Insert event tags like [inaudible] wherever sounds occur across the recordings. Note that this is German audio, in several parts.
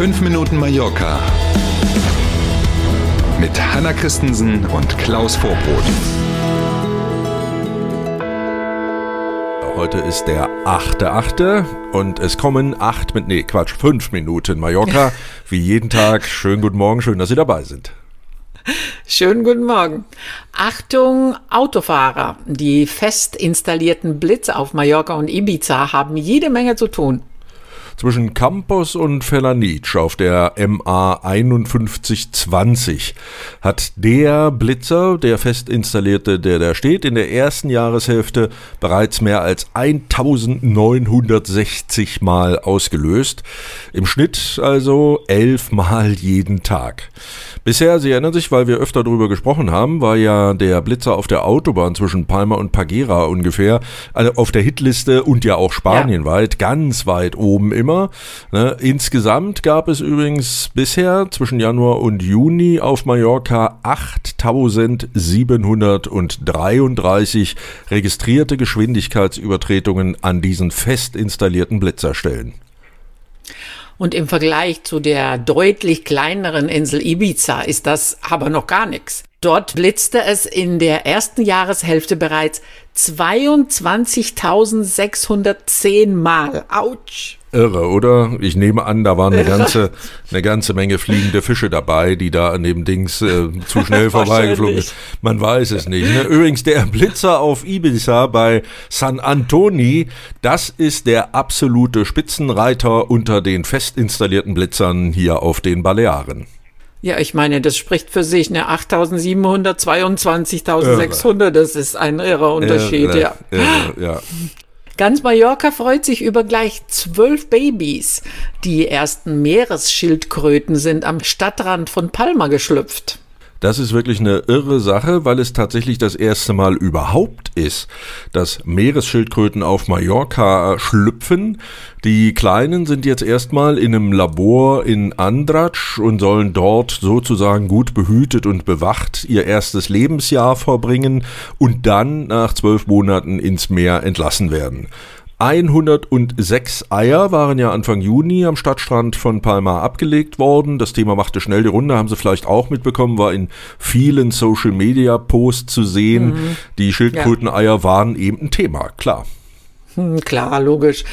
5 Minuten Mallorca mit Hanna Christensen und Klaus Vorbrot. Heute ist der 8.8. und es kommen acht mit, nee, Quatsch, fünf Minuten Mallorca. Wie jeden Tag. Schönen guten Morgen, schön, dass Sie dabei sind. Schönen guten Morgen. Achtung, Autofahrer. Die fest installierten Blitze auf Mallorca und Ibiza haben jede Menge zu tun zwischen Campos und Felanitsch auf der MA 5120 hat der Blitzer, der fest installierte, der da steht, in der ersten Jahreshälfte bereits mehr als 1960 Mal ausgelöst. Im Schnitt also elf Mal jeden Tag. Bisher, Sie erinnern sich, weil wir öfter darüber gesprochen haben, war ja der Blitzer auf der Autobahn zwischen Palma und Pagera ungefähr also auf der Hitliste und ja auch spanienweit, ja. ganz weit oben immer. Ne? Insgesamt gab es übrigens bisher zwischen Januar und Juni auf Mallorca 8733 registrierte Geschwindigkeitsübertretungen an diesen fest installierten Blitzerstellen. Und im Vergleich zu der deutlich kleineren Insel Ibiza ist das aber noch gar nichts. Dort blitzte es in der ersten Jahreshälfte bereits 22.610 Mal. Autsch! Irre, oder? Ich nehme an, da waren eine ganze, eine ganze Menge fliegende Fische dabei, die da an dem Dings äh, zu schnell [laughs] vorbeigeflogen sind. Man weiß es nicht. Ne? Übrigens, der Blitzer auf Ibiza bei San Antoni, das ist der absolute Spitzenreiter unter den fest installierten Blitzern hier auf den Balearen. Ja, ich meine, das spricht für sich, ne? 8700, 22.600, das ist ein irrer Unterschied, irre, ja. Irre, ja. [laughs] Ganz Mallorca freut sich über gleich zwölf Babys. Die ersten Meeresschildkröten sind am Stadtrand von Palma geschlüpft. Das ist wirklich eine irre Sache, weil es tatsächlich das erste Mal überhaupt ist, dass Meeresschildkröten auf Mallorca schlüpfen. Die Kleinen sind jetzt erstmal in einem Labor in Andratsch und sollen dort sozusagen gut behütet und bewacht ihr erstes Lebensjahr verbringen und dann nach zwölf Monaten ins Meer entlassen werden. 106 Eier waren ja Anfang Juni am Stadtstrand von Palma abgelegt worden. Das Thema machte schnell die Runde, haben Sie vielleicht auch mitbekommen, war in vielen Social Media Posts zu sehen. Mhm. Die Schildkröteneier ja. waren eben ein Thema, klar. Hm, klar, logisch.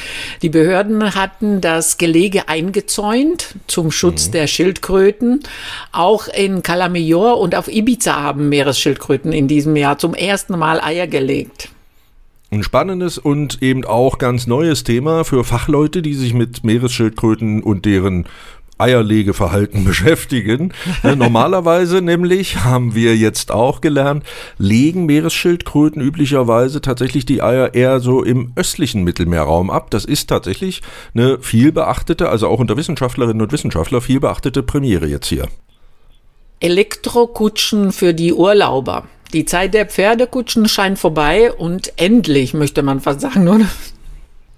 Die Behörden hatten das Gelege eingezäunt zum Schutz mhm. der Schildkröten. Auch in Calamillor und auf Ibiza haben Meeresschildkröten in diesem Jahr zum ersten Mal Eier gelegt. Ein spannendes und eben auch ganz neues Thema für Fachleute, die sich mit Meeresschildkröten und deren Eierlegeverhalten [laughs] beschäftigen. Ne, normalerweise nämlich, haben wir jetzt auch gelernt, legen Meeresschildkröten üblicherweise tatsächlich die Eier eher so im östlichen Mittelmeerraum ab. Das ist tatsächlich eine viel beachtete, also auch unter Wissenschaftlerinnen und Wissenschaftler viel beachtete Premiere jetzt hier. Elektrokutschen für die Urlauber. Die Zeit der Pferdekutschen scheint vorbei und endlich, möchte man fast sagen, [laughs] oder?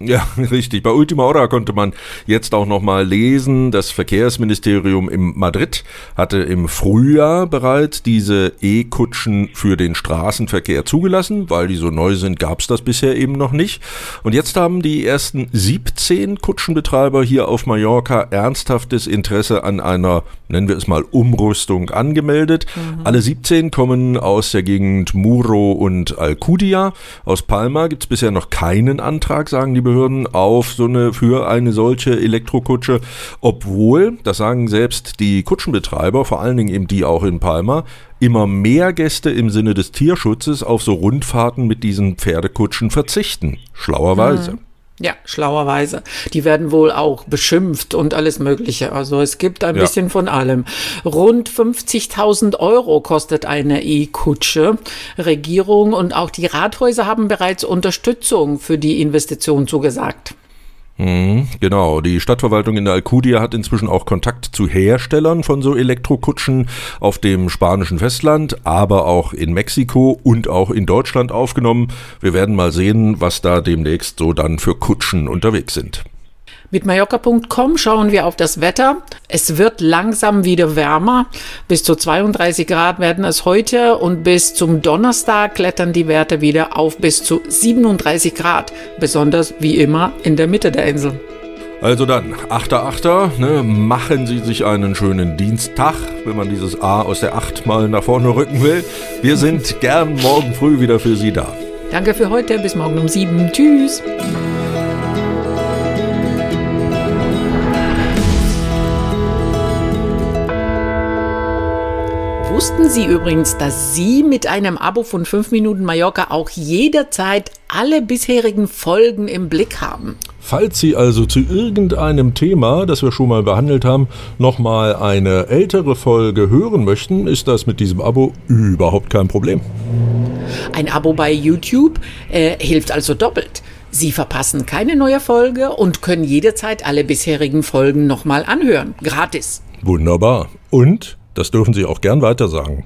Ja, [laughs] richtig. Bei Ultima Hora konnte man jetzt auch nochmal lesen, das Verkehrsministerium in Madrid hatte im Frühjahr bereits diese E-Kutschen für den Straßenverkehr zugelassen. Weil die so neu sind, gab es das bisher eben noch nicht. Und jetzt haben die ersten 17 Kutschenbetreiber hier auf Mallorca ernsthaftes Interesse an einer, nennen wir es mal, Umrüstung angemeldet. Mhm. Alle 17 kommen aus der Gegend Muro und Alcudia. Aus Palma gibt es bisher noch keinen Antrag, sagen die Behörden auf so eine für eine solche Elektrokutsche, obwohl, das sagen selbst die Kutschenbetreiber, vor allen Dingen eben die auch in Palma, immer mehr Gäste im Sinne des Tierschutzes auf so Rundfahrten mit diesen Pferdekutschen verzichten. Schlauerweise. Hm. Ja, schlauerweise. Die werden wohl auch beschimpft und alles Mögliche. Also es gibt ein ja. bisschen von allem. Rund 50.000 Euro kostet eine E-Kutsche. Regierung und auch die Rathäuser haben bereits Unterstützung für die Investition zugesagt. Mhm, genau, die Stadtverwaltung in der Alcudia hat inzwischen auch Kontakt zu Herstellern von so Elektrokutschen auf dem spanischen Festland, aber auch in Mexiko und auch in Deutschland aufgenommen. Wir werden mal sehen, was da demnächst so dann für Kutschen unterwegs sind. Mit Mallorca.com schauen wir auf das Wetter. Es wird langsam wieder wärmer. Bis zu 32 Grad werden es heute und bis zum Donnerstag klettern die Werte wieder auf bis zu 37 Grad. Besonders wie immer in der Mitte der Insel. Also dann, 8.8., ne, machen Sie sich einen schönen Dienstag, wenn man dieses A aus der 8 mal nach vorne rücken will. Wir sind gern morgen früh wieder für Sie da. Danke für heute, bis morgen um 7. Tschüss. Wussten Sie übrigens, dass Sie mit einem Abo von 5 Minuten Mallorca auch jederzeit alle bisherigen Folgen im Blick haben? Falls Sie also zu irgendeinem Thema, das wir schon mal behandelt haben, nochmal eine ältere Folge hören möchten, ist das mit diesem Abo überhaupt kein Problem. Ein Abo bei YouTube äh, hilft also doppelt. Sie verpassen keine neue Folge und können jederzeit alle bisherigen Folgen nochmal anhören. Gratis. Wunderbar. Und das dürfen Sie auch gern weiter sagen.